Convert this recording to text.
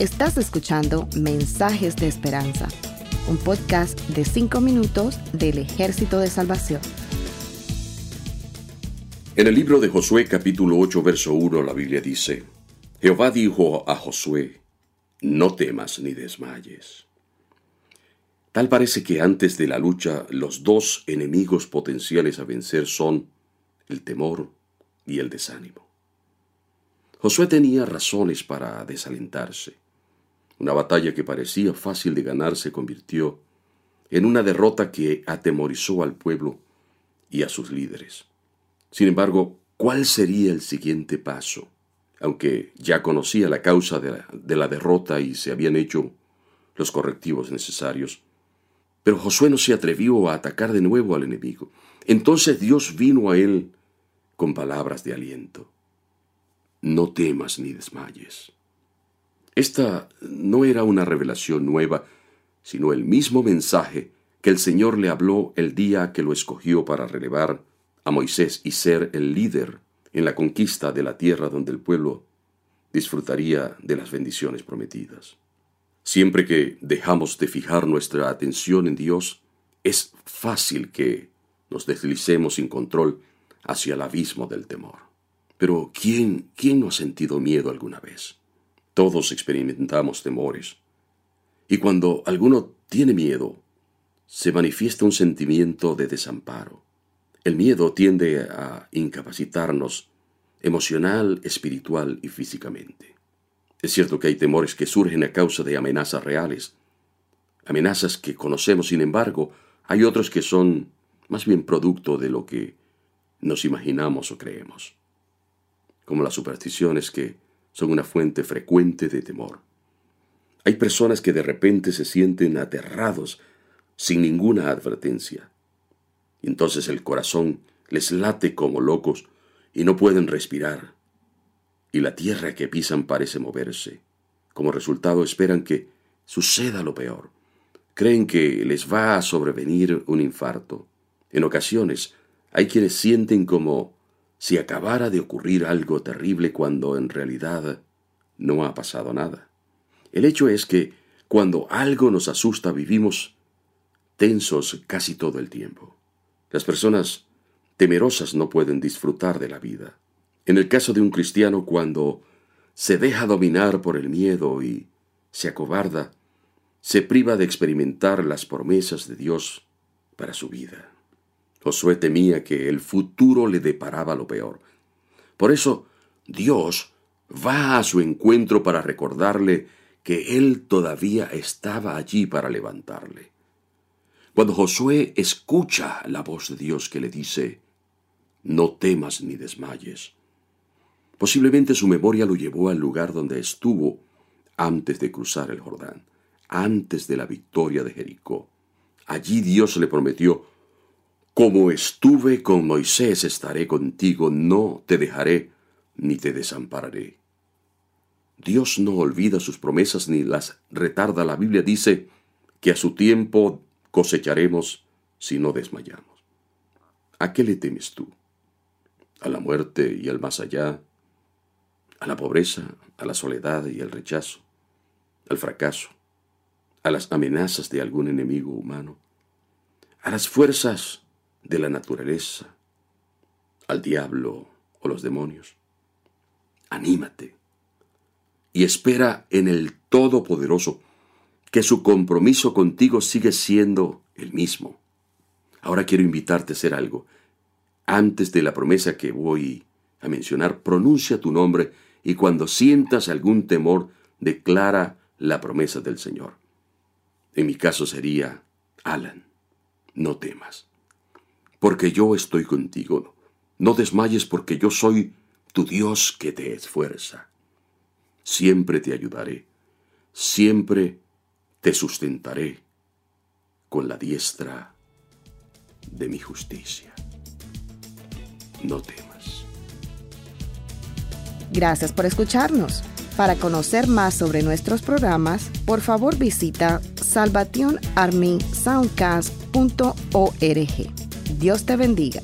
Estás escuchando Mensajes de Esperanza, un podcast de 5 minutos del Ejército de Salvación. En el libro de Josué capítulo 8 verso 1 la Biblia dice, Jehová dijo a Josué, no temas ni desmayes. Tal parece que antes de la lucha los dos enemigos potenciales a vencer son el temor y el desánimo. Josué tenía razones para desalentarse. Una batalla que parecía fácil de ganar se convirtió en una derrota que atemorizó al pueblo y a sus líderes. Sin embargo, ¿cuál sería el siguiente paso? Aunque ya conocía la causa de la, de la derrota y se habían hecho los correctivos necesarios, pero Josué no se atrevió a atacar de nuevo al enemigo. Entonces Dios vino a él con palabras de aliento. No temas ni desmayes. Esta no era una revelación nueva, sino el mismo mensaje que el Señor le habló el día que lo escogió para relevar a Moisés y ser el líder en la conquista de la tierra donde el pueblo disfrutaría de las bendiciones prometidas. Siempre que dejamos de fijar nuestra atención en Dios, es fácil que nos deslicemos sin control hacia el abismo del temor. Pero ¿quién, quién no ha sentido miedo alguna vez? Todos experimentamos temores. Y cuando alguno tiene miedo, se manifiesta un sentimiento de desamparo. El miedo tiende a incapacitarnos emocional, espiritual y físicamente. Es cierto que hay temores que surgen a causa de amenazas reales, amenazas que conocemos, sin embargo, hay otros que son más bien producto de lo que nos imaginamos o creemos, como las supersticiones que son una fuente frecuente de temor. Hay personas que de repente se sienten aterrados sin ninguna advertencia. Entonces el corazón les late como locos y no pueden respirar. Y la tierra que pisan parece moverse. Como resultado esperan que suceda lo peor. Creen que les va a sobrevenir un infarto. En ocasiones hay quienes sienten como si acabara de ocurrir algo terrible cuando en realidad no ha pasado nada. El hecho es que cuando algo nos asusta vivimos tensos casi todo el tiempo. Las personas temerosas no pueden disfrutar de la vida. En el caso de un cristiano, cuando se deja dominar por el miedo y se acobarda, se priva de experimentar las promesas de Dios para su vida. Josué temía que el futuro le deparaba lo peor. Por eso, Dios va a su encuentro para recordarle que Él todavía estaba allí para levantarle. Cuando Josué escucha la voz de Dios que le dice, no temas ni desmayes, posiblemente su memoria lo llevó al lugar donde estuvo antes de cruzar el Jordán, antes de la victoria de Jericó. Allí Dios le prometió como estuve con Moisés, estaré contigo, no te dejaré ni te desampararé. Dios no olvida sus promesas ni las retarda. La Biblia dice que a su tiempo cosecharemos si no desmayamos. ¿A qué le temes tú? ¿A la muerte y al más allá? ¿A la pobreza, a la soledad y al rechazo? ¿Al fracaso? ¿A las amenazas de algún enemigo humano? ¿A las fuerzas de la naturaleza, al diablo o los demonios. Anímate y espera en el Todopoderoso que su compromiso contigo sigue siendo el mismo. Ahora quiero invitarte a hacer algo. Antes de la promesa que voy a mencionar, pronuncia tu nombre y cuando sientas algún temor, declara la promesa del Señor. En mi caso sería, Alan, no temas porque yo estoy contigo. No desmayes porque yo soy tu Dios que te esfuerza. Siempre te ayudaré, siempre te sustentaré con la diestra de mi justicia. No temas. Gracias por escucharnos. Para conocer más sobre nuestros programas, por favor visita salvationarmysoundcast.org. Dios te bendiga.